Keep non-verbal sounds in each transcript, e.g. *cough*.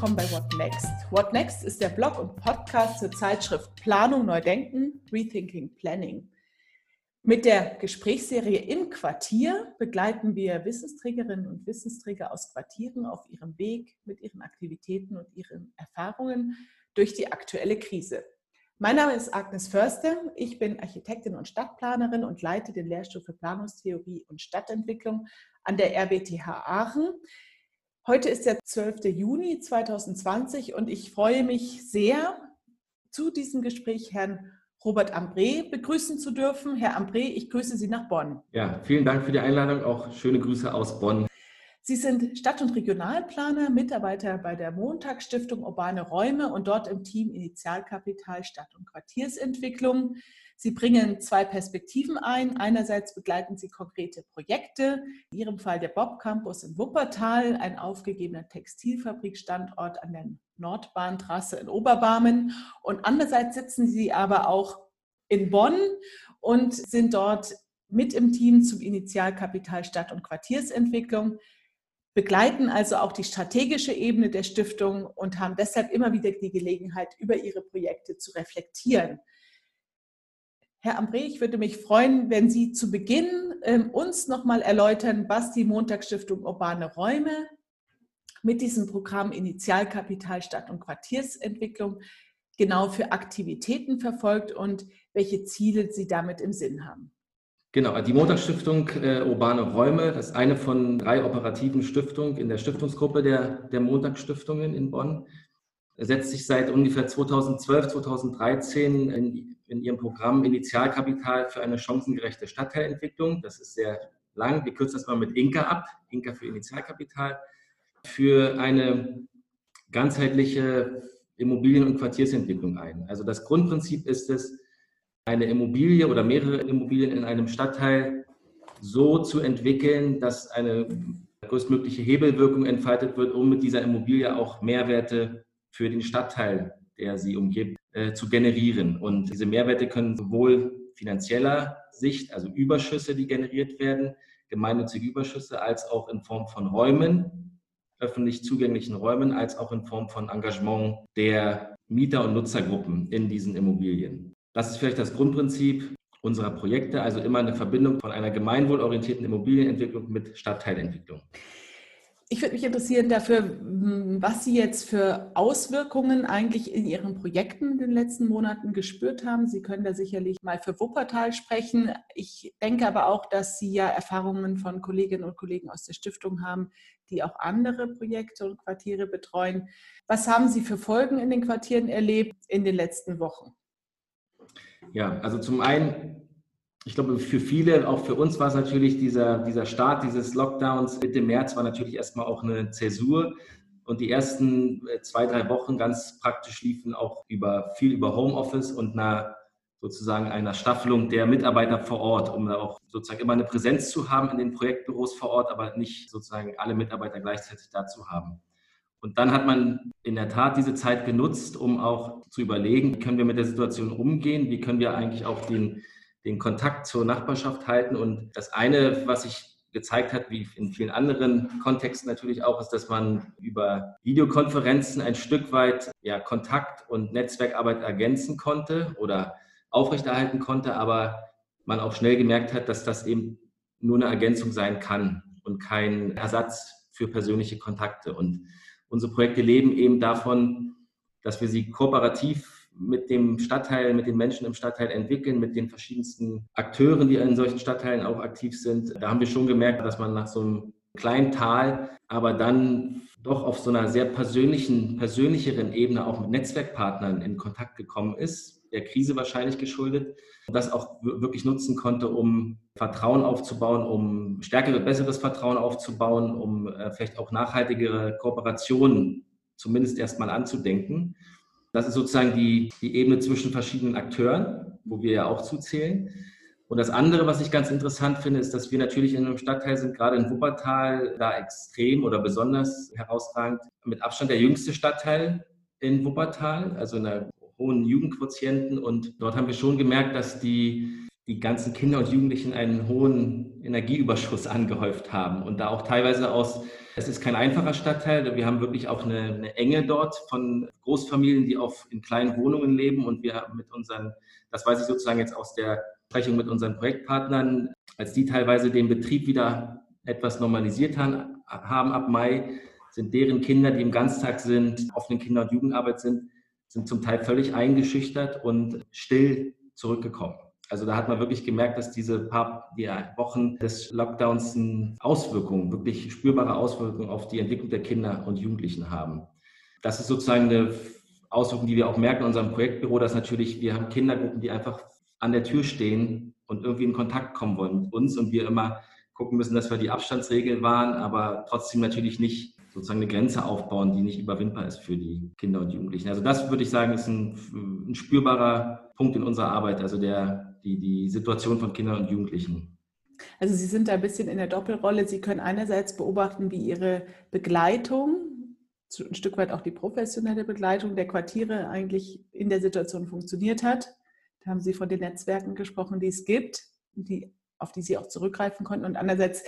Willkommen bei What Next. What Next ist der Blog und Podcast zur Zeitschrift Planung Neu Denken, Rethinking Planning. Mit der Gesprächsserie Im Quartier begleiten wir Wissensträgerinnen und Wissensträger aus Quartieren auf ihrem Weg mit ihren Aktivitäten und ihren Erfahrungen durch die aktuelle Krise. Mein Name ist Agnes Förster. Ich bin Architektin und Stadtplanerin und leite den Lehrstuhl für Planungstheorie und Stadtentwicklung an der RWTH Aachen. Heute ist der 12. Juni 2020 und ich freue mich sehr, zu diesem Gespräch Herrn Robert Ambré begrüßen zu dürfen. Herr Ambré, ich grüße Sie nach Bonn. Ja, vielen Dank für die Einladung. Auch schöne Grüße aus Bonn. Sie sind Stadt- und Regionalplaner, Mitarbeiter bei der Montagsstiftung Urbane Räume und dort im Team Initialkapital Stadt- und Quartiersentwicklung. Sie bringen zwei Perspektiven ein. Einerseits begleiten Sie konkrete Projekte, in Ihrem Fall der Bob Campus in Wuppertal, ein aufgegebener Textilfabrikstandort an der Nordbahntrasse in Oberbarmen. Und andererseits sitzen Sie aber auch in Bonn und sind dort mit im Team zum Initialkapital Stadt- und Quartiersentwicklung, begleiten also auch die strategische Ebene der Stiftung und haben deshalb immer wieder die Gelegenheit, über ihre Projekte zu reflektieren. Herr Ambré, ich würde mich freuen, wenn Sie zu Beginn ähm, uns nochmal erläutern, was die Montagsstiftung Urbane Räume mit diesem Programm Initialkapital Stadt- und Quartiersentwicklung genau für Aktivitäten verfolgt und welche Ziele Sie damit im Sinn haben. Genau, die Montagsstiftung äh, Urbane Räume, das ist eine von drei operativen Stiftungen in der Stiftungsgruppe der, der Montagsstiftungen in Bonn setzt sich seit ungefähr 2012, 2013 in, in ihrem Programm Initialkapital für eine chancengerechte Stadtteilentwicklung. Das ist sehr lang. Wir kürzen das mal mit Inka ab. Inka für Initialkapital. Für eine ganzheitliche Immobilien- und Quartiersentwicklung ein. Also das Grundprinzip ist es, eine Immobilie oder mehrere Immobilien in einem Stadtteil so zu entwickeln, dass eine größtmögliche Hebelwirkung entfaltet wird, um mit dieser Immobilie auch Mehrwerte für den Stadtteil, der sie umgibt, äh, zu generieren. Und diese Mehrwerte können sowohl finanzieller Sicht, also Überschüsse, die generiert werden, gemeinnützige Überschüsse, als auch in Form von Räumen, öffentlich zugänglichen Räumen, als auch in Form von Engagement der Mieter- und Nutzergruppen in diesen Immobilien. Das ist vielleicht das Grundprinzip unserer Projekte, also immer eine Verbindung von einer gemeinwohlorientierten Immobilienentwicklung mit Stadtteilentwicklung. Ich würde mich interessieren dafür, was Sie jetzt für Auswirkungen eigentlich in Ihren Projekten in den letzten Monaten gespürt haben. Sie können da sicherlich mal für Wuppertal sprechen. Ich denke aber auch, dass Sie ja Erfahrungen von Kolleginnen und Kollegen aus der Stiftung haben, die auch andere Projekte und Quartiere betreuen. Was haben Sie für Folgen in den Quartieren erlebt in den letzten Wochen? Ja, also zum einen ich glaube, für viele, auch für uns war es natürlich dieser, dieser Start dieses Lockdowns Mitte März war natürlich erstmal auch eine Zäsur. Und die ersten äh, zwei, drei Wochen ganz praktisch liefen auch über viel über Homeoffice und einer sozusagen einer Staffelung der Mitarbeiter vor Ort, um da auch sozusagen immer eine Präsenz zu haben in den Projektbüros vor Ort, aber nicht sozusagen alle Mitarbeiter gleichzeitig da zu haben. Und dann hat man in der Tat diese Zeit genutzt, um auch zu überlegen, wie können wir mit der Situation umgehen, wie können wir eigentlich auch den den Kontakt zur Nachbarschaft halten. Und das eine, was sich gezeigt hat, wie in vielen anderen Kontexten natürlich auch, ist, dass man über Videokonferenzen ein Stück weit ja, Kontakt und Netzwerkarbeit ergänzen konnte oder aufrechterhalten konnte, aber man auch schnell gemerkt hat, dass das eben nur eine Ergänzung sein kann und kein Ersatz für persönliche Kontakte. Und unsere Projekte leben eben davon, dass wir sie kooperativ mit dem Stadtteil, mit den Menschen im Stadtteil entwickeln, mit den verschiedensten Akteuren, die in solchen Stadtteilen auch aktiv sind. Da haben wir schon gemerkt, dass man nach so einem kleinen Tal, aber dann doch auf so einer sehr persönlichen, persönlicheren Ebene auch mit Netzwerkpartnern in Kontakt gekommen ist, der Krise wahrscheinlich geschuldet, das auch wirklich nutzen konnte, um Vertrauen aufzubauen, um stärkeres, besseres Vertrauen aufzubauen, um äh, vielleicht auch nachhaltigere Kooperationen zumindest erstmal anzudenken. Das ist sozusagen die, die Ebene zwischen verschiedenen Akteuren, wo wir ja auch zuzählen. Und das andere, was ich ganz interessant finde, ist, dass wir natürlich in einem Stadtteil sind, gerade in Wuppertal, da extrem oder besonders herausragend, mit Abstand der jüngste Stadtteil in Wuppertal, also in einer hohen Jugendquotienten. Und dort haben wir schon gemerkt, dass die, die ganzen Kinder und Jugendlichen einen hohen Energieüberschuss angehäuft haben und da auch teilweise aus, es ist kein einfacher Stadtteil, wir haben wirklich auch eine, eine Enge dort von Großfamilien, die auch in kleinen Wohnungen leben und wir mit unseren, das weiß ich sozusagen jetzt aus der Sprechung mit unseren Projektpartnern, als die teilweise den Betrieb wieder etwas normalisiert haben, haben ab Mai, sind deren Kinder, die im Ganztag sind, offenen Kinder- und Jugendarbeit sind, sind zum Teil völlig eingeschüchtert und still zurückgekommen. Also da hat man wirklich gemerkt, dass diese paar die Wochen des Lockdowns Auswirkungen, wirklich spürbare Auswirkungen auf die Entwicklung der Kinder und Jugendlichen haben. Das ist sozusagen eine Auswirkung, die wir auch merken in unserem Projektbüro, dass natürlich wir haben Kindergruppen, die einfach an der Tür stehen und irgendwie in Kontakt kommen wollen mit uns und wir immer gucken müssen, dass wir die Abstandsregeln wahren, aber trotzdem natürlich nicht sozusagen eine Grenze aufbauen, die nicht überwindbar ist für die Kinder und Jugendlichen. Also das würde ich sagen, ist ein, ein spürbarer Punkt in unserer Arbeit, also der, die, die Situation von Kindern und Jugendlichen. Also Sie sind da ein bisschen in der Doppelrolle. Sie können einerseits beobachten, wie Ihre Begleitung, ein Stück weit auch die professionelle Begleitung der Quartiere eigentlich in der Situation funktioniert hat. Da haben Sie von den Netzwerken gesprochen, die es gibt, die auf die Sie auch zurückgreifen konnten. Und andererseits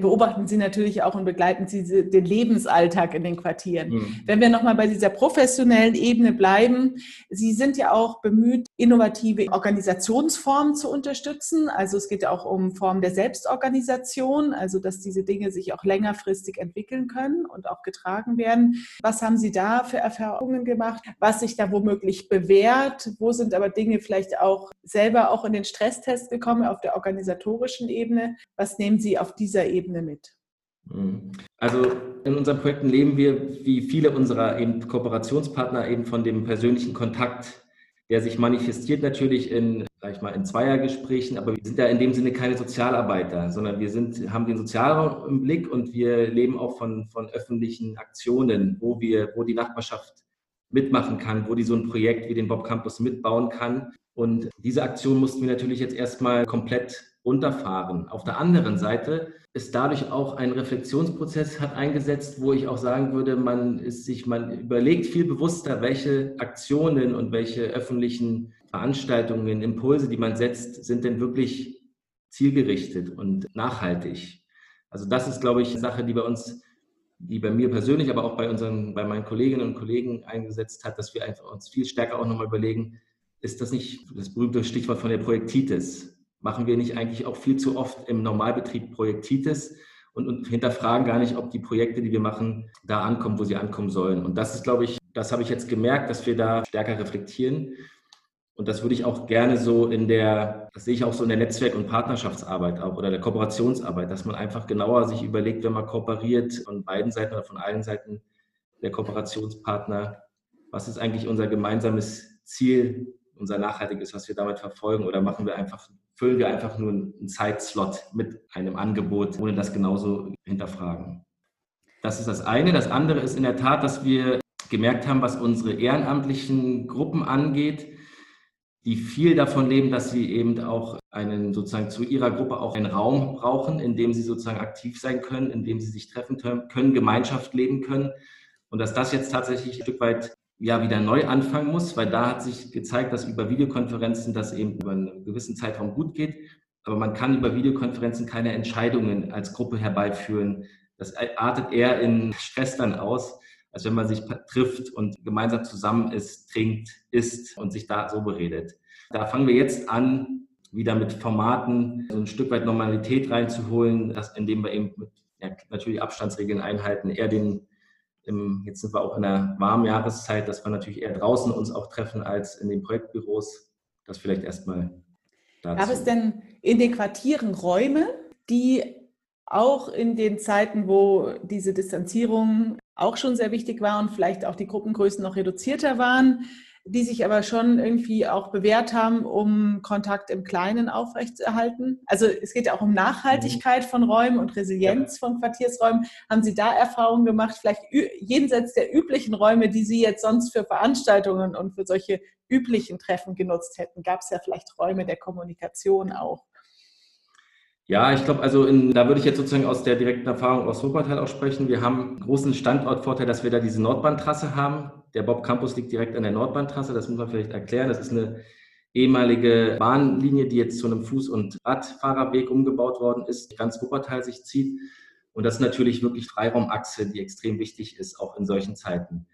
beobachten Sie natürlich auch und begleiten Sie den Lebensalltag in den Quartieren. Mhm. Wenn wir nochmal bei dieser professionellen Ebene bleiben, Sie sind ja auch bemüht, innovative Organisationsformen zu unterstützen. Also es geht ja auch um Formen der Selbstorganisation, also dass diese Dinge sich auch längerfristig entwickeln können und auch getragen werden. Was haben Sie da für Erfahrungen gemacht? Was sich da womöglich bewährt? Wo sind aber Dinge vielleicht auch selber auch in den Stresstest gekommen auf der organisatorischen Ebene? Was nehmen Sie auf dieser Ebene mit? Mhm. Also in unseren Projekten leben wir, wie viele unserer eben Kooperationspartner, eben von dem persönlichen Kontakt, der sich manifestiert natürlich in, sag ich mal, in Zweiergesprächen, aber wir sind ja in dem Sinne keine Sozialarbeiter, sondern wir sind, haben den Sozialraum im Blick und wir leben auch von, von öffentlichen Aktionen, wo wir, wo die Nachbarschaft mitmachen kann, wo die so ein Projekt wie den Bob Campus mitbauen kann. Und diese Aktion mussten wir natürlich jetzt erstmal komplett runterfahren. Auf der anderen Seite ist dadurch auch ein Reflexionsprozess hat eingesetzt, wo ich auch sagen würde, man ist sich, man überlegt viel bewusster, welche Aktionen und welche öffentlichen Veranstaltungen, Impulse, die man setzt, sind denn wirklich zielgerichtet und nachhaltig. Also das ist, glaube ich, eine Sache, die bei uns, die bei mir persönlich, aber auch bei unseren, bei meinen Kolleginnen und Kollegen eingesetzt hat, dass wir einfach uns viel stärker auch nochmal überlegen, ist das nicht das berühmte Stichwort von der Projektitis? Machen wir nicht eigentlich auch viel zu oft im Normalbetrieb Projektitis und, und hinterfragen gar nicht, ob die Projekte, die wir machen, da ankommen, wo sie ankommen sollen. Und das ist, glaube ich, das habe ich jetzt gemerkt, dass wir da stärker reflektieren. Und das würde ich auch gerne so in der, das sehe ich auch so in der Netzwerk- und Partnerschaftsarbeit auch oder der Kooperationsarbeit, dass man einfach genauer sich überlegt, wenn man kooperiert von beiden Seiten oder von allen Seiten der Kooperationspartner, was ist eigentlich unser gemeinsames Ziel, unser nachhaltiges, was wir damit verfolgen oder machen wir einfach füllen wir einfach nur einen Zeitslot mit einem Angebot, ohne das genauso hinterfragen. Das ist das eine. Das andere ist in der Tat, dass wir gemerkt haben, was unsere ehrenamtlichen Gruppen angeht, die viel davon leben, dass sie eben auch einen sozusagen zu ihrer Gruppe auch einen Raum brauchen, in dem sie sozusagen aktiv sein können, in dem sie sich treffen können, Gemeinschaft leben können. Und dass das jetzt tatsächlich ein Stück weit ja wieder neu anfangen muss, weil da hat sich gezeigt, dass über Videokonferenzen das eben über einen gewissen Zeitraum gut geht. Aber man kann über Videokonferenzen keine Entscheidungen als Gruppe herbeiführen. Das artet eher in Stress dann aus, als wenn man sich trifft und gemeinsam zusammen ist, trinkt, isst und sich da so beredet. Da fangen wir jetzt an, wieder mit Formaten so ein Stück weit Normalität reinzuholen, indem wir eben mit ja, natürlich Abstandsregeln einhalten, eher den im, jetzt sind wir auch in der warmen Jahreszeit, dass wir natürlich eher draußen uns auch treffen als in den Projektbüros. Das vielleicht erstmal dazu. Gab es denn in den Quartieren Räume, die auch in den Zeiten, wo diese Distanzierung auch schon sehr wichtig war und vielleicht auch die Gruppengrößen noch reduzierter waren, die sich aber schon irgendwie auch bewährt haben, um Kontakt im Kleinen aufrechtzuerhalten. Also es geht ja auch um Nachhaltigkeit von Räumen und Resilienz von Quartiersräumen. Haben Sie da Erfahrungen gemacht, vielleicht jenseits der üblichen Räume, die Sie jetzt sonst für Veranstaltungen und für solche üblichen Treffen genutzt hätten? Gab es ja vielleicht Räume der Kommunikation auch? Ja, ich glaube, also in, da würde ich jetzt sozusagen aus der direkten Erfahrung aus Wuppertal auch sprechen. Wir haben einen großen Standortvorteil, dass wir da diese Nordbahntrasse haben. Der Bob Campus liegt direkt an der Nordbahntrasse, das muss man vielleicht erklären. Das ist eine ehemalige Bahnlinie, die jetzt zu einem Fuß- und Radfahrerweg umgebaut worden ist, ganz Wuppertal sich zieht. Und das ist natürlich wirklich Freiraumachse, die extrem wichtig ist, auch in solchen Zeiten.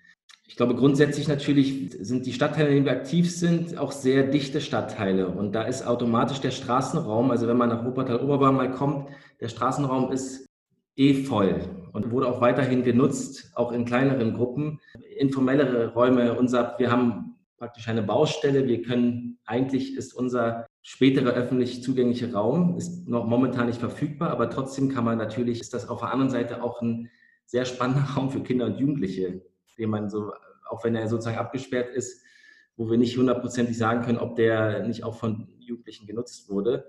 Ich glaube, grundsätzlich natürlich sind die Stadtteile, in denen wir aktiv sind, auch sehr dichte Stadtteile. Und da ist automatisch der Straßenraum, also wenn man nach Wuppertal-Oberbahn mal kommt, der Straßenraum ist eh voll und wurde auch weiterhin genutzt, auch in kleineren Gruppen. Informellere Räume, unser, wir haben praktisch eine Baustelle. Wir können, eigentlich ist unser späterer öffentlich zugänglicher Raum, ist noch momentan nicht verfügbar, aber trotzdem kann man natürlich, ist das auf der anderen Seite auch ein sehr spannender *laughs* Raum für Kinder und Jugendliche, den man so, auch wenn er sozusagen abgesperrt ist, wo wir nicht hundertprozentig sagen können, ob der nicht auch von Jugendlichen genutzt wurde.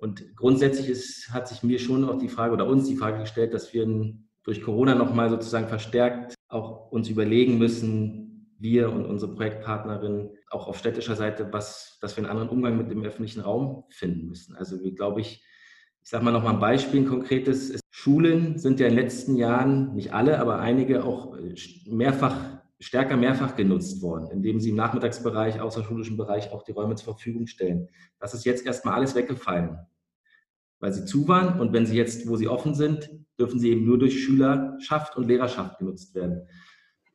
Und grundsätzlich ist, hat sich mir schon auch die Frage oder uns die Frage gestellt, dass wir durch Corona nochmal sozusagen verstärkt auch uns überlegen müssen, wir und unsere Projektpartnerin auch auf städtischer Seite, was, dass wir einen anderen Umgang mit dem öffentlichen Raum finden müssen. Also wie glaube ich, ich sage mal nochmal ein Beispiel, ein konkretes. Schulen sind ja in den letzten Jahren, nicht alle, aber einige auch mehrfach, stärker mehrfach genutzt worden, indem sie im Nachmittagsbereich, außerschulischen Bereich auch die Räume zur Verfügung stellen. Das ist jetzt erstmal alles weggefallen weil sie zu waren. Und wenn sie jetzt, wo sie offen sind, dürfen sie eben nur durch Schülerschaft und Lehrerschaft genutzt werden.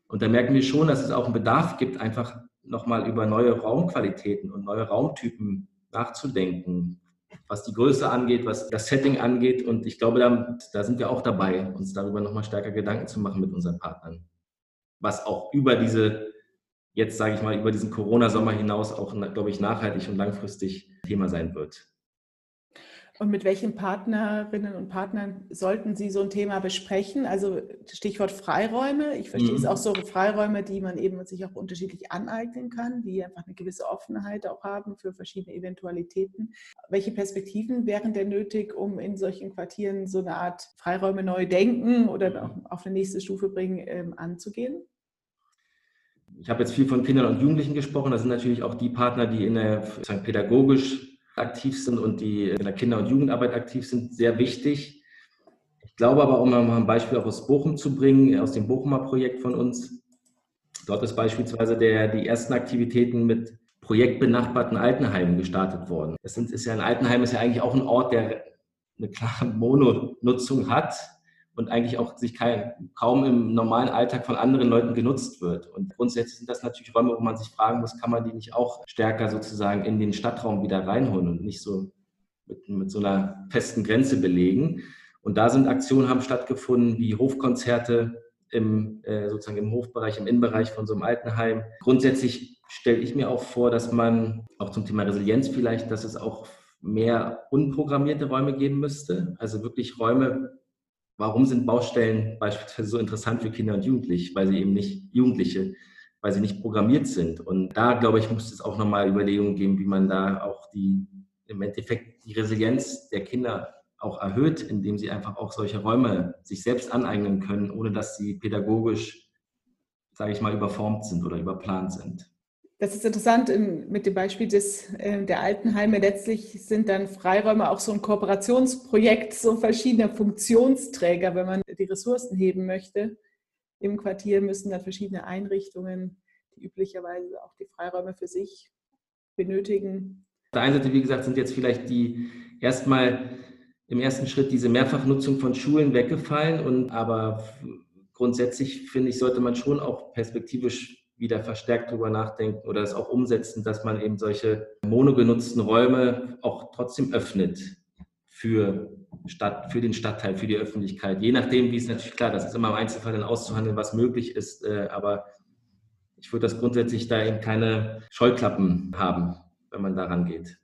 Und da merken wir schon, dass es auch einen Bedarf gibt, einfach nochmal über neue Raumqualitäten und neue Raumtypen nachzudenken, was die Größe angeht, was das Setting angeht. Und ich glaube, da, da sind wir auch dabei, uns darüber nochmal stärker Gedanken zu machen mit unseren Partnern. Was auch über diese, jetzt sage ich mal, über diesen Corona-Sommer hinaus auch, glaube ich, nachhaltig und langfristig Thema sein wird. Und mit welchen Partnerinnen und Partnern sollten Sie so ein Thema besprechen? Also Stichwort Freiräume. Ich verstehe mhm. es auch so Freiräume, die man eben sich auch unterschiedlich aneignen kann, die einfach eine gewisse Offenheit auch haben für verschiedene Eventualitäten. Welche Perspektiven wären denn nötig, um in solchen Quartieren so eine Art Freiräume neu denken oder auch auf eine nächste Stufe bringen, ähm, anzugehen? Ich habe jetzt viel von Kindern und Jugendlichen gesprochen. Das sind natürlich auch die Partner, die in der pädagogisch aktiv sind und die in der Kinder- und Jugendarbeit aktiv sind, sehr wichtig. Ich glaube aber, um mal ein Beispiel auch aus Bochum zu bringen, aus dem Bochumer Projekt von uns, dort ist beispielsweise der, die ersten Aktivitäten mit projektbenachbarten Altenheimen gestartet worden. Das ist ja ein Altenheim ist ja eigentlich auch ein Ort, der eine klare Mononutzung hat und eigentlich auch sich kein, kaum im normalen Alltag von anderen Leuten genutzt wird. Und grundsätzlich sind das natürlich Räume, wo man sich fragen muss, kann man die nicht auch stärker sozusagen in den Stadtraum wieder reinholen und nicht so mit, mit so einer festen Grenze belegen. Und da sind Aktionen haben stattgefunden wie Hofkonzerte im, äh, sozusagen im Hofbereich, im Innenbereich von so einem Altenheim. Grundsätzlich stelle ich mir auch vor, dass man auch zum Thema Resilienz vielleicht, dass es auch mehr unprogrammierte Räume geben müsste. Also wirklich Räume, Warum sind Baustellen beispielsweise so interessant für Kinder und Jugendliche? Weil sie eben nicht Jugendliche, weil sie nicht programmiert sind. Und da, glaube ich, muss es auch nochmal Überlegungen geben, wie man da auch die, im Endeffekt die Resilienz der Kinder auch erhöht, indem sie einfach auch solche Räume sich selbst aneignen können, ohne dass sie pädagogisch, sage ich mal, überformt sind oder überplant sind. Das ist interessant mit dem Beispiel des, äh, der Altenheime. Letztlich sind dann Freiräume auch so ein Kooperationsprojekt so verschiedener Funktionsträger, wenn man die Ressourcen heben möchte. Im Quartier müssen dann verschiedene Einrichtungen, die üblicherweise auch die Freiräume für sich benötigen. Auf der einen Seite, wie gesagt, sind jetzt vielleicht die erstmal im ersten Schritt diese Mehrfachnutzung von Schulen weggefallen. Und aber grundsätzlich finde ich, sollte man schon auch perspektivisch wieder verstärkt darüber nachdenken oder es auch umsetzen, dass man eben solche monogenutzten Räume auch trotzdem öffnet für, Stadt, für den Stadtteil, für die Öffentlichkeit. Je nachdem, wie es natürlich klar, das ist immer im Einzelfall dann auszuhandeln, was möglich ist, äh, aber ich würde das grundsätzlich da eben keine Scheuklappen haben, wenn man daran geht.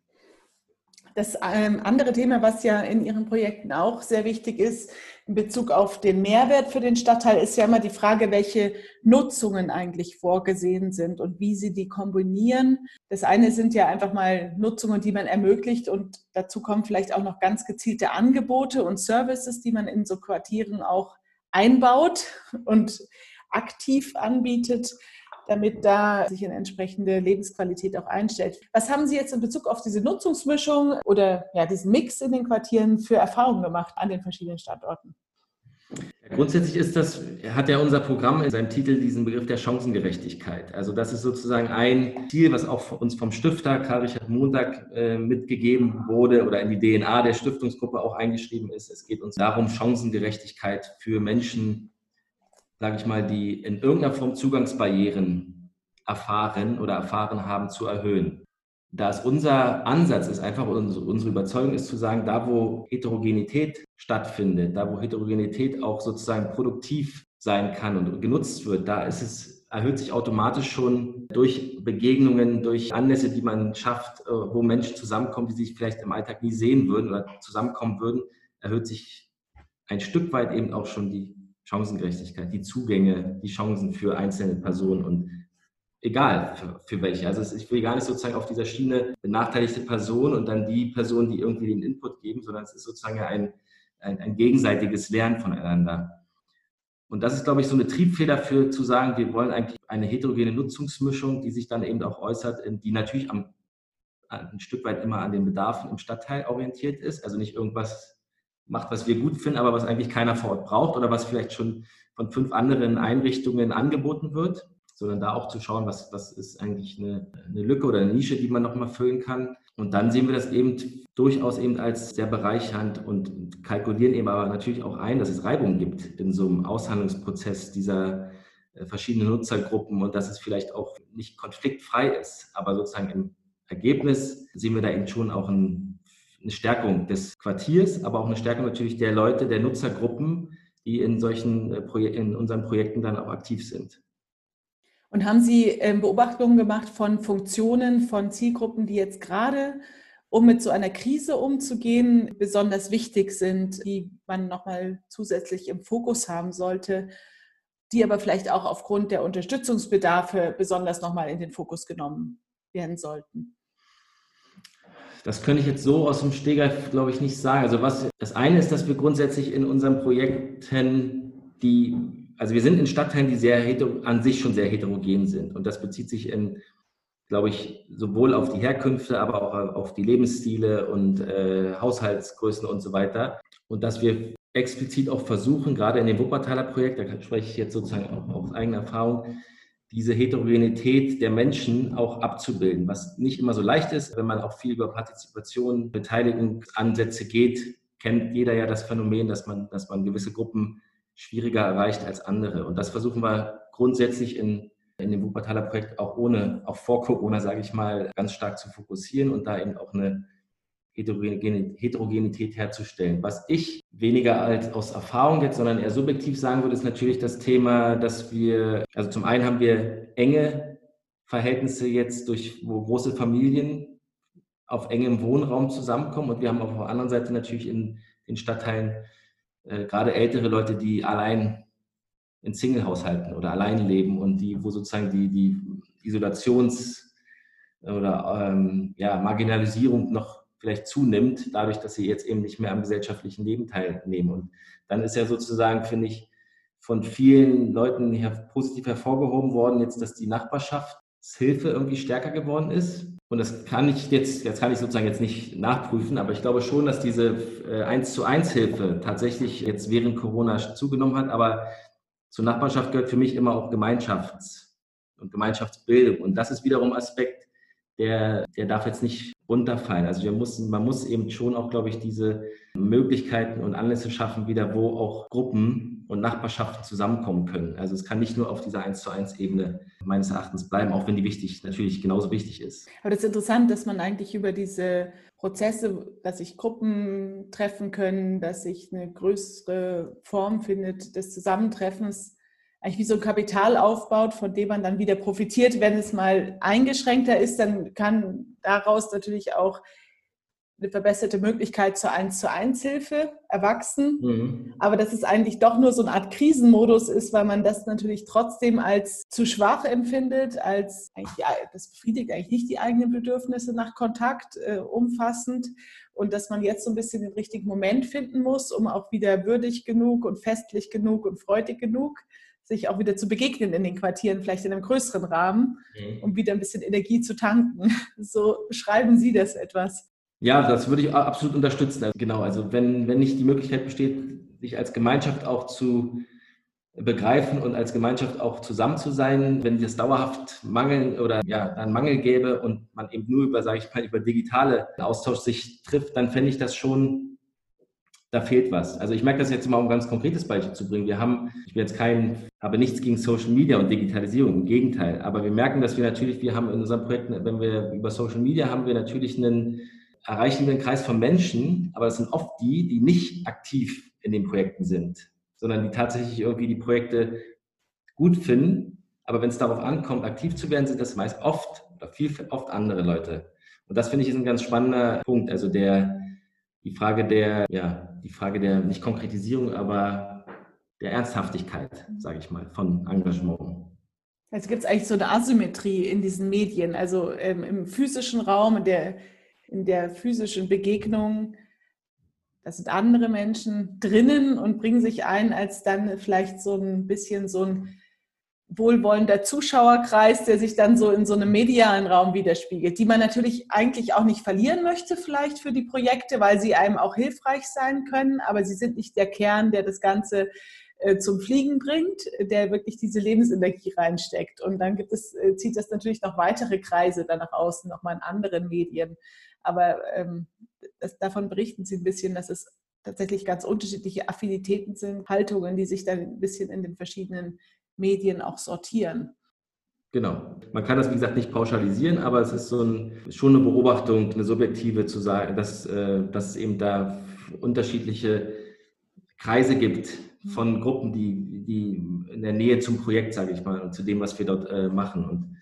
Das ähm, andere Thema, was ja in Ihren Projekten auch sehr wichtig ist, in Bezug auf den Mehrwert für den Stadtteil, ist ja immer die Frage, welche Nutzungen eigentlich vorgesehen sind und wie Sie die kombinieren. Das eine sind ja einfach mal Nutzungen, die man ermöglicht und dazu kommen vielleicht auch noch ganz gezielte Angebote und Services, die man in so Quartieren auch einbaut und aktiv anbietet damit da sich eine entsprechende Lebensqualität auch einstellt. Was haben Sie jetzt in Bezug auf diese Nutzungsmischung oder ja, diesen Mix in den Quartieren für Erfahrungen gemacht an den verschiedenen Standorten? Grundsätzlich ist das, hat ja unser Programm in seinem Titel diesen Begriff der Chancengerechtigkeit. Also das ist sozusagen ein Ziel, was auch uns vom Stifter Karl-Richard Montag äh, mitgegeben wurde oder in die DNA der Stiftungsgruppe auch eingeschrieben ist. Es geht uns darum, Chancengerechtigkeit für Menschen, sage ich mal, die in irgendeiner Form Zugangsbarrieren erfahren oder erfahren haben, zu erhöhen. Da ist unser Ansatz ist einfach, unsere Überzeugung ist zu sagen, da wo Heterogenität stattfindet, da wo Heterogenität auch sozusagen produktiv sein kann und genutzt wird, da ist es, erhöht sich automatisch schon durch Begegnungen, durch Anlässe, die man schafft, äh, wo Menschen zusammenkommen, die sich vielleicht im Alltag nie sehen würden oder zusammenkommen würden, erhöht sich ein Stück weit eben auch schon die Chancengerechtigkeit, die Zugänge, die Chancen für einzelne Personen und egal für, für welche. Also ich will gar nicht sozusagen auf dieser Schiene benachteiligte Person und dann die Person, die irgendwie den Input geben, sondern es ist sozusagen ein, ein, ein gegenseitiges Lernen voneinander. Und das ist, glaube ich, so eine Triebfeder für zu sagen, wir wollen eigentlich eine heterogene Nutzungsmischung, die sich dann eben auch äußert, die natürlich am, ein Stück weit immer an den Bedarfen im Stadtteil orientiert ist. Also nicht irgendwas macht, was wir gut finden, aber was eigentlich keiner vor Ort braucht oder was vielleicht schon von fünf anderen Einrichtungen angeboten wird sondern da auch zu schauen, was, was ist eigentlich eine, eine Lücke oder eine Nische, die man nochmal füllen kann. Und dann sehen wir das eben durchaus eben als sehr bereichernd und kalkulieren eben aber natürlich auch ein, dass es Reibungen gibt in so einem Aushandlungsprozess dieser äh, verschiedenen Nutzergruppen und dass es vielleicht auch nicht konfliktfrei ist. Aber sozusagen im Ergebnis sehen wir da eben schon auch ein, eine Stärkung des Quartiers, aber auch eine Stärkung natürlich der Leute, der Nutzergruppen, die in solchen äh, in unseren Projekten dann auch aktiv sind. Und haben Sie ähm, Beobachtungen gemacht von Funktionen, von Zielgruppen, die jetzt gerade, um mit so einer Krise umzugehen, besonders wichtig sind, die man nochmal zusätzlich im Fokus haben sollte, die aber vielleicht auch aufgrund der Unterstützungsbedarfe besonders nochmal in den Fokus genommen werden sollten? Das könnte ich jetzt so aus dem Stegreif, glaube ich, nicht sagen. Also was, das eine ist, dass wir grundsätzlich in unseren Projekten die also wir sind in Stadtteilen, die sehr an sich schon sehr heterogen sind. Und das bezieht sich in, glaube ich, sowohl auf die Herkünfte, aber auch auf die Lebensstile und äh, Haushaltsgrößen und so weiter. Und dass wir explizit auch versuchen, gerade in dem Wuppertaler Projekt, da spreche ich jetzt sozusagen auch aus eigener Erfahrung, diese Heterogenität der Menschen auch abzubilden, was nicht immer so leicht ist, wenn man auch viel über Partizipation, Beteiligungsansätze geht, kennt jeder ja das Phänomen, dass man, dass man gewisse Gruppen schwieriger erreicht als andere. Und das versuchen wir grundsätzlich in, in dem Wuppertaler Projekt auch ohne, auch vor Corona, sage ich mal, ganz stark zu fokussieren und da eben auch eine Heterogenität herzustellen. Was ich weniger als aus Erfahrung jetzt, sondern eher subjektiv sagen würde, ist natürlich das Thema, dass wir, also zum einen haben wir enge Verhältnisse jetzt durch, wo große Familien auf engem Wohnraum zusammenkommen und wir haben auf der anderen Seite natürlich in den Stadtteilen äh, gerade ältere Leute, die allein in Single-Haushalten oder allein leben und die, wo sozusagen die, die Isolations- oder ähm, ja, Marginalisierung noch vielleicht zunimmt, dadurch, dass sie jetzt eben nicht mehr am gesellschaftlichen Leben teilnehmen. Und dann ist ja sozusagen, finde ich, von vielen Leuten her positiv hervorgehoben worden, jetzt, dass die Nachbarschaftshilfe irgendwie stärker geworden ist. Und das kann ich jetzt, jetzt kann ich sozusagen jetzt nicht nachprüfen, aber ich glaube schon, dass diese äh, 1 zu 1 Hilfe tatsächlich jetzt während Corona zugenommen hat. Aber zur Nachbarschaft gehört für mich immer auch Gemeinschafts- und Gemeinschaftsbildung. Und das ist wiederum Aspekt, der, der darf jetzt nicht runterfallen. Also wir müssen, man muss eben schon auch, glaube ich, diese Möglichkeiten und Anlässe schaffen, wieder, wo auch Gruppen und Nachbarschaften zusammenkommen können. Also es kann nicht nur auf dieser 1 zu 1 Ebene meines Erachtens bleiben, auch wenn die wichtig, natürlich genauso wichtig ist. Aber das ist interessant, dass man eigentlich über diese Prozesse, dass sich Gruppen treffen können, dass sich eine größere Form findet des Zusammentreffens, eigentlich wie so ein Kapital aufbaut, von dem man dann wieder profitiert. Wenn es mal eingeschränkter ist, dann kann daraus natürlich auch eine verbesserte Möglichkeit zur 1 zu 1 Hilfe erwachsen. Mhm. Aber dass es eigentlich doch nur so eine Art Krisenmodus ist, weil man das natürlich trotzdem als zu schwach empfindet, als ja, das befriedigt eigentlich nicht die eigenen Bedürfnisse nach Kontakt äh, umfassend und dass man jetzt so ein bisschen den richtigen Moment finden muss, um auch wieder würdig genug und festlich genug und freudig genug sich auch wieder zu begegnen in den Quartieren, vielleicht in einem größeren Rahmen, mhm. um wieder ein bisschen Energie zu tanken. *laughs* So beschreiben Sie das etwas. Ja, das würde ich absolut unterstützen. Genau, also wenn, wenn nicht die Möglichkeit besteht, sich als Gemeinschaft auch zu begreifen und als Gemeinschaft auch zusammen zu sein. Wenn es dauerhaft Mangel oder ja, einen Mangel gäbe und man eben nur über, sage ich mal, über digitale Austausch sich trifft, dann fände ich das schon, da fehlt was. Also ich merke das jetzt mal, um ein ganz konkretes Beispiel zu bringen. Wir haben, ich bin jetzt kein, habe nichts gegen Social Media und Digitalisierung, im Gegenteil. Aber wir merken, dass wir natürlich, wir haben in unseren Projekten, wenn wir über Social Media haben wir natürlich einen, erreichen wir einen Kreis von Menschen, aber das sind oft die, die nicht aktiv in den Projekten sind sondern die tatsächlich irgendwie die Projekte gut finden. Aber wenn es darauf ankommt, aktiv zu werden, sind das meist oft oder viel oft andere Leute. Und das finde ich ist ein ganz spannender Punkt. Also der, die Frage der, ja, die Frage der nicht Konkretisierung, aber der Ernsthaftigkeit, sage ich mal, von Engagement. Also gibt es eigentlich so eine Asymmetrie in diesen Medien, also ähm, im physischen Raum, in der, in der physischen Begegnung da sind andere Menschen drinnen und bringen sich ein, als dann vielleicht so ein bisschen so ein wohlwollender Zuschauerkreis, der sich dann so in so einem medialen Raum widerspiegelt, die man natürlich eigentlich auch nicht verlieren möchte vielleicht für die Projekte, weil sie einem auch hilfreich sein können, aber sie sind nicht der Kern, der das Ganze äh, zum Fliegen bringt, der wirklich diese Lebensenergie reinsteckt. Und dann gibt es, äh, zieht das natürlich noch weitere Kreise dann nach außen, nochmal in anderen Medien. Aber ähm, das, davon berichten Sie ein bisschen, dass es tatsächlich ganz unterschiedliche Affinitäten sind, Haltungen, die sich dann ein bisschen in den verschiedenen Medien auch sortieren. Genau. Man kann das, wie gesagt, nicht pauschalisieren, aber es ist so ein, schon eine Beobachtung, eine subjektive zu sagen, dass, äh, dass es eben da unterschiedliche Kreise gibt von mhm. Gruppen, die, die in der Nähe zum Projekt, sage ich mal, und zu dem, was wir dort äh, machen. Und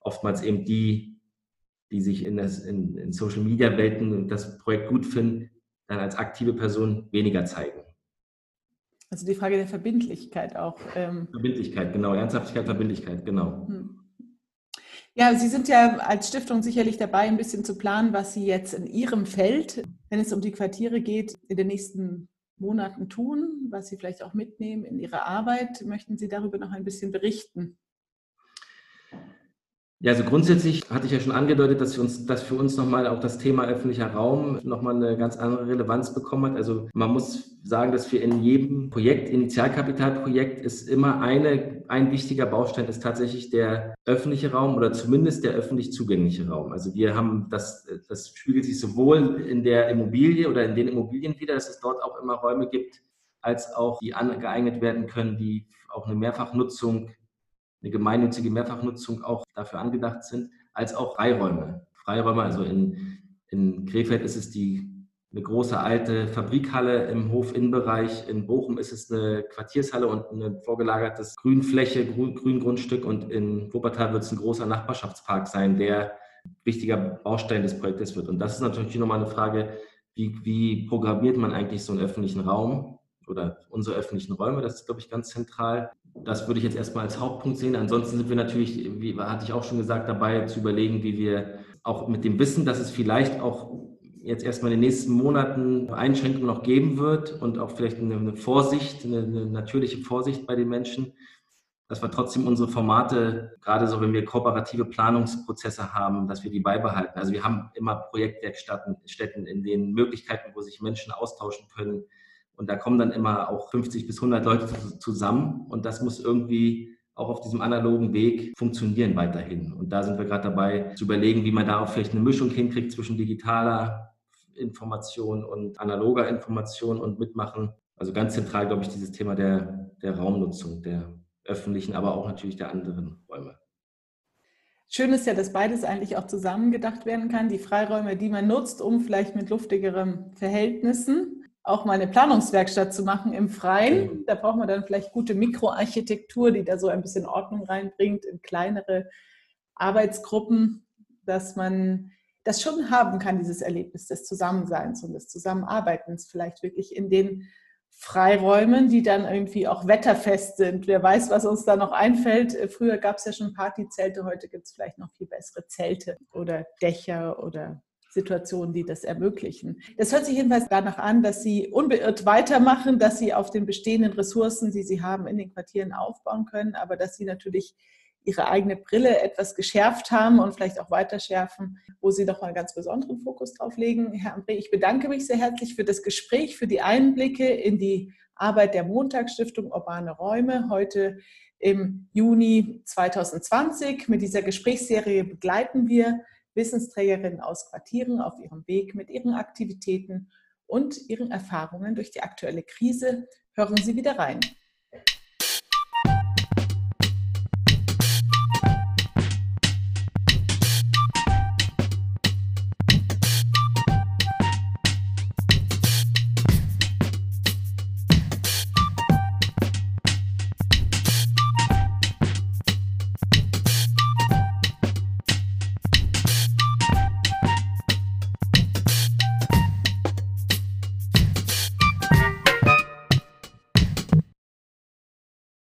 oftmals eben die, die sich in, das, in, in Social Media Welten und das Projekt gut finden, dann als aktive Person weniger zeigen. Also die Frage der Verbindlichkeit auch. Ähm Verbindlichkeit, genau. Ernsthaftigkeit, Verbindlichkeit, genau. Hm. Ja, Sie sind ja als Stiftung sicherlich dabei, ein bisschen zu planen, was Sie jetzt in Ihrem Feld, wenn es um die Quartiere geht, in den nächsten Monaten tun, was Sie vielleicht auch mitnehmen in Ihre Arbeit. Möchten Sie darüber noch ein bisschen berichten? Ja, also grundsätzlich hatte ich ja schon angedeutet, dass für uns, dass für uns nochmal auch das Thema öffentlicher Raum nochmal eine ganz andere Relevanz bekommen hat. Also man muss sagen, dass wir in jedem Projekt, Initialkapitalprojekt, ist immer eine, ein wichtiger Baustein ist tatsächlich der öffentliche Raum oder zumindest der öffentlich zugängliche Raum. Also wir haben das, das spiegelt sich sowohl in der Immobilie oder in den Immobilien wieder, dass es dort auch immer Räume gibt, als auch die angeeignet werden können, die auch eine Mehrfachnutzung eine gemeinnützige Mehrfachnutzung auch dafür angedacht sind, als auch Freiräume. Freiräume, also in, in Krefeld ist es die, eine große alte Fabrikhalle im Hofinnenbereich. In Bochum ist es eine Quartiershalle und ein vorgelagertes Grünfläche, Grüngrundstück. Und in Wuppertal wird es ein großer Nachbarschaftspark sein, der wichtiger Baustein des Projektes wird. Und das ist natürlich nochmal eine Frage, wie, wie programmiert man eigentlich so einen öffentlichen Raum oder unsere öffentlichen Räume? Das ist, glaube ich, ganz zentral. Das würde ich jetzt erstmal als Hauptpunkt sehen. Ansonsten sind wir natürlich, wie hatte ich auch schon gesagt, dabei zu überlegen, wie wir auch mit dem Wissen, dass es vielleicht auch jetzt erstmal in den nächsten Monaten Einschränkungen noch geben wird und auch vielleicht eine, Vorsicht, eine, eine natürliche Vorsicht bei den Menschen, dass wir trotzdem unsere Formate, gerade so wenn wir kooperative Planungsprozesse haben, dass wir die beibehalten. Also wir haben immer Projektwerkstätten in den Möglichkeiten, wo sich Menschen austauschen können, und da kommen dann immer auch 50 bis 100 Leute zusammen. Und das muss irgendwie auch auf diesem analogen Weg funktionieren weiterhin. Und da sind wir gerade dabei zu überlegen, wie man da auch vielleicht eine Mischung hinkriegt zwischen digitaler Information und analoger Information und Mitmachen. Also ganz zentral, glaube ich, dieses Thema der, der Raumnutzung, der öffentlichen, aber auch natürlich der anderen Räume. Schön ist ja, dass beides eigentlich auch zusammengedacht werden kann. Die Freiräume, die man nutzt, um vielleicht mit luftigeren Verhältnissen auch mal eine Planungswerkstatt zu machen im Freien. Da braucht man dann vielleicht gute Mikroarchitektur, die da so ein bisschen Ordnung reinbringt in kleinere Arbeitsgruppen, dass man das schon haben kann, dieses Erlebnis des Zusammenseins und des Zusammenarbeitens, vielleicht wirklich in den Freiräumen, die dann irgendwie auch wetterfest sind. Wer weiß, was uns da noch einfällt. Früher gab es ja schon Partyzelte, heute gibt es vielleicht noch viel bessere Zelte oder Dächer oder Situationen, die das ermöglichen. Das hört sich jedenfalls danach an, dass Sie unbeirrt weitermachen, dass Sie auf den bestehenden Ressourcen, die Sie haben, in den Quartieren aufbauen können, aber dass Sie natürlich ihre eigene Brille etwas geschärft haben und vielleicht auch weiter schärfen, wo Sie noch mal einen ganz besonderen Fokus drauf legen. Herr Ambre, ich bedanke mich sehr herzlich für das Gespräch, für die Einblicke in die Arbeit der Montagsstiftung Urbane Räume heute im Juni 2020. Mit dieser Gesprächsserie begleiten wir Wissensträgerinnen aus Quartieren auf ihrem Weg mit ihren Aktivitäten und ihren Erfahrungen durch die aktuelle Krise. Hören Sie wieder rein.